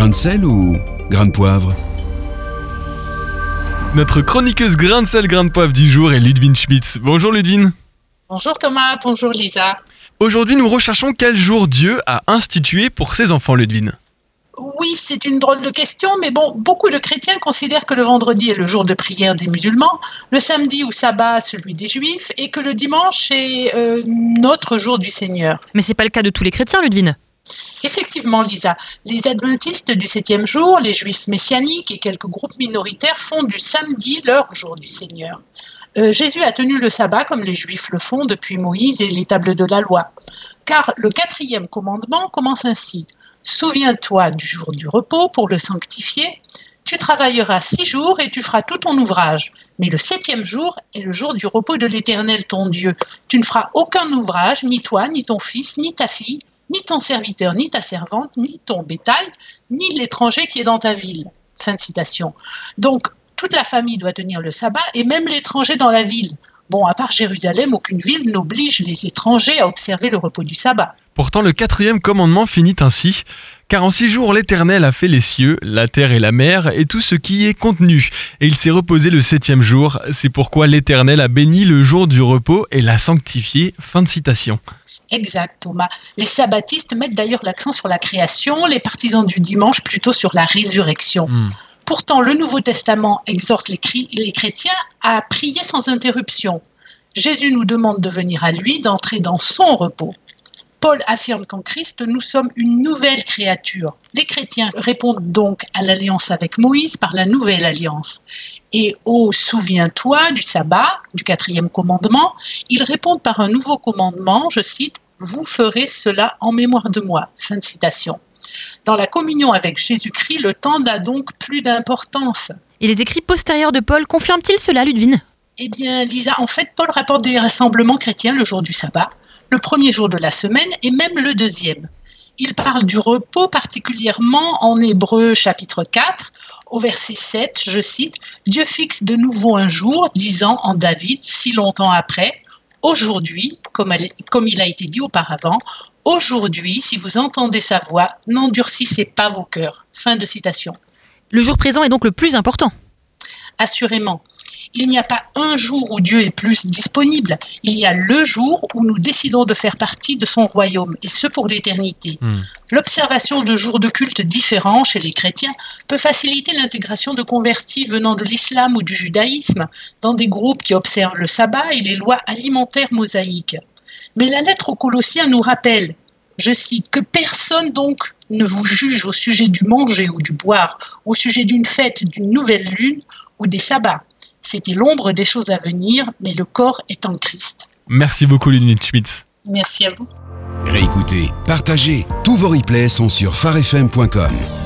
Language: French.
Grain de sel ou grain de poivre Notre chroniqueuse grain de sel, grain de poivre du jour est Ludwine Schmitz. Bonjour Ludwine. Bonjour Thomas, bonjour Lisa. Aujourd'hui, nous recherchons quel jour Dieu a institué pour ses enfants, Ludwine. Oui, c'est une drôle de question, mais bon, beaucoup de chrétiens considèrent que le vendredi est le jour de prière des musulmans, le samedi ou sabbat celui des juifs, et que le dimanche est euh, notre jour du Seigneur. Mais c'est pas le cas de tous les chrétiens, Ludwine. Effectivement, Lisa, les adventistes du septième jour, les juifs messianiques et quelques groupes minoritaires font du samedi leur jour du Seigneur. Euh, Jésus a tenu le sabbat comme les juifs le font depuis Moïse et les tables de la loi. Car le quatrième commandement commence ainsi. Souviens-toi du jour du repos pour le sanctifier. Tu travailleras six jours et tu feras tout ton ouvrage. Mais le septième jour est le jour du repos de l'Éternel ton Dieu. Tu ne feras aucun ouvrage, ni toi, ni ton fils, ni ta fille, ni ton serviteur, ni ta servante, ni ton bétail, ni l'étranger qui est dans ta ville. Fin de citation. Donc, toute la famille doit tenir le sabbat et même l'étranger dans la ville. Bon, à part Jérusalem, aucune ville n'oblige les étrangers à observer le repos du sabbat. Pourtant, le quatrième commandement finit ainsi. Car en six jours l'Éternel a fait les cieux, la terre et la mer, et tout ce qui y est contenu. Et il s'est reposé le septième jour. C'est pourquoi l'Éternel a béni le jour du repos et l'a sanctifié. Fin de citation. Exact, Thomas. Les sabbatistes mettent d'ailleurs l'accent sur la création, les partisans du dimanche plutôt sur la résurrection. Hmm. Pourtant, le Nouveau Testament exhorte les, chrétiens à prier sans interruption. Jésus nous demande de venir à lui, d'entrer dans son repos. Paul affirme qu'en Christ, nous sommes une nouvelle créature. Les chrétiens répondent donc à l'alliance avec Moïse par la nouvelle alliance. Et au souviens-toi du sabbat, du quatrième commandement, ils répondent par un nouveau commandement, je cite, Vous ferez cela en mémoire de moi. Fin de citation. Dans la communion avec Jésus-Christ, le temps n'a donc plus d'importance. Et les écrits postérieurs de Paul confirment-ils cela, Ludwine? Eh bien, Lisa, en fait, Paul rapporte des rassemblements chrétiens le jour du sabbat, le premier jour de la semaine et même le deuxième. Il parle du repos particulièrement en Hébreu chapitre 4, au verset 7, je cite, Dieu fixe de nouveau un jour, disant en David, si longtemps après, aujourd'hui, comme, comme il a été dit auparavant, aujourd'hui, si vous entendez sa voix, n'endurcissez pas vos cœurs. Fin de citation. Le jour présent est donc le plus important. assurément. Il n'y a pas un jour où Dieu est plus disponible. Il y a le jour où nous décidons de faire partie de son royaume, et ce pour l'éternité. Hmm. L'observation de jours de culte différents chez les chrétiens peut faciliter l'intégration de convertis venant de l'islam ou du judaïsme dans des groupes qui observent le sabbat et les lois alimentaires mosaïques. Mais la lettre aux Colossiens nous rappelle, je cite, que personne donc ne vous juge au sujet du manger ou du boire, au sujet d'une fête, d'une nouvelle lune ou des sabbats. C'était l'ombre des choses à venir, mais le corps est en Christ. Merci beaucoup Ludwine Schmitz. Merci à vous. Réécoutez, partagez, tous vos replays sont sur farfm.com.